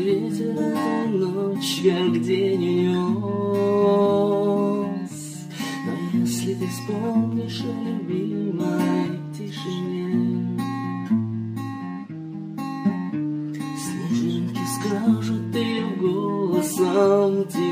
ветер ночь как день унес. Но если ты вспомнишь о любимой тишине, Снежинки скажут ее голосом тебе.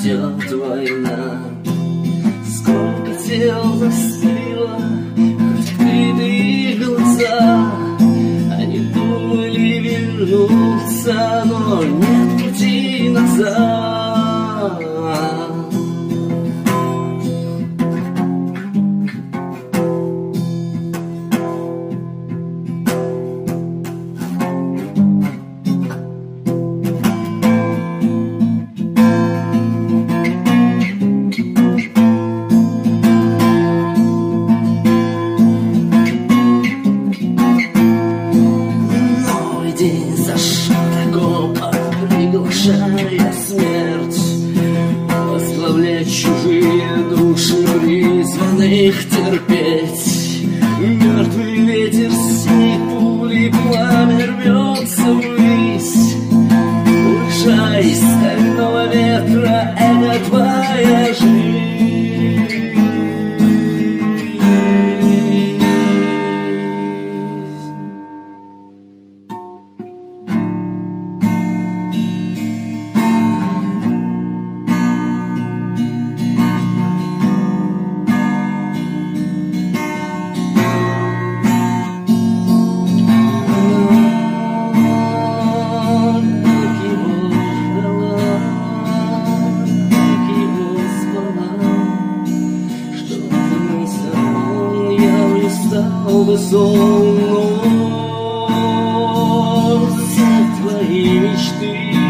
Идет война. Сколько тел застыло, открытые глаза. Они думали вернуться, но нет пути назад. Чужие души призванных терпеть Все твои мечты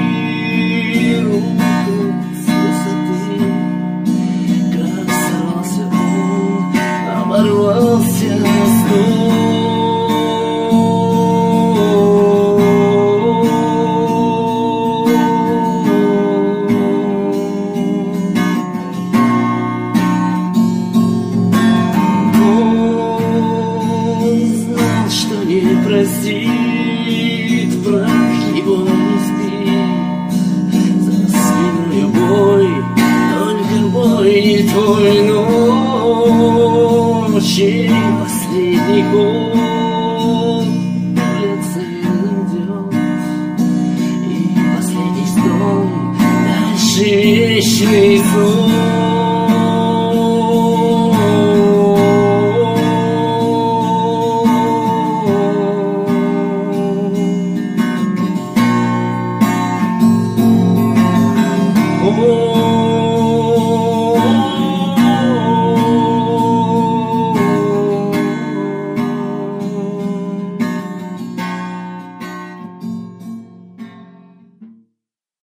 простит, прах его не. За спиной бой, только бой не твой ночи. Последний идет, и последний стон, дальше вечный сон. amor.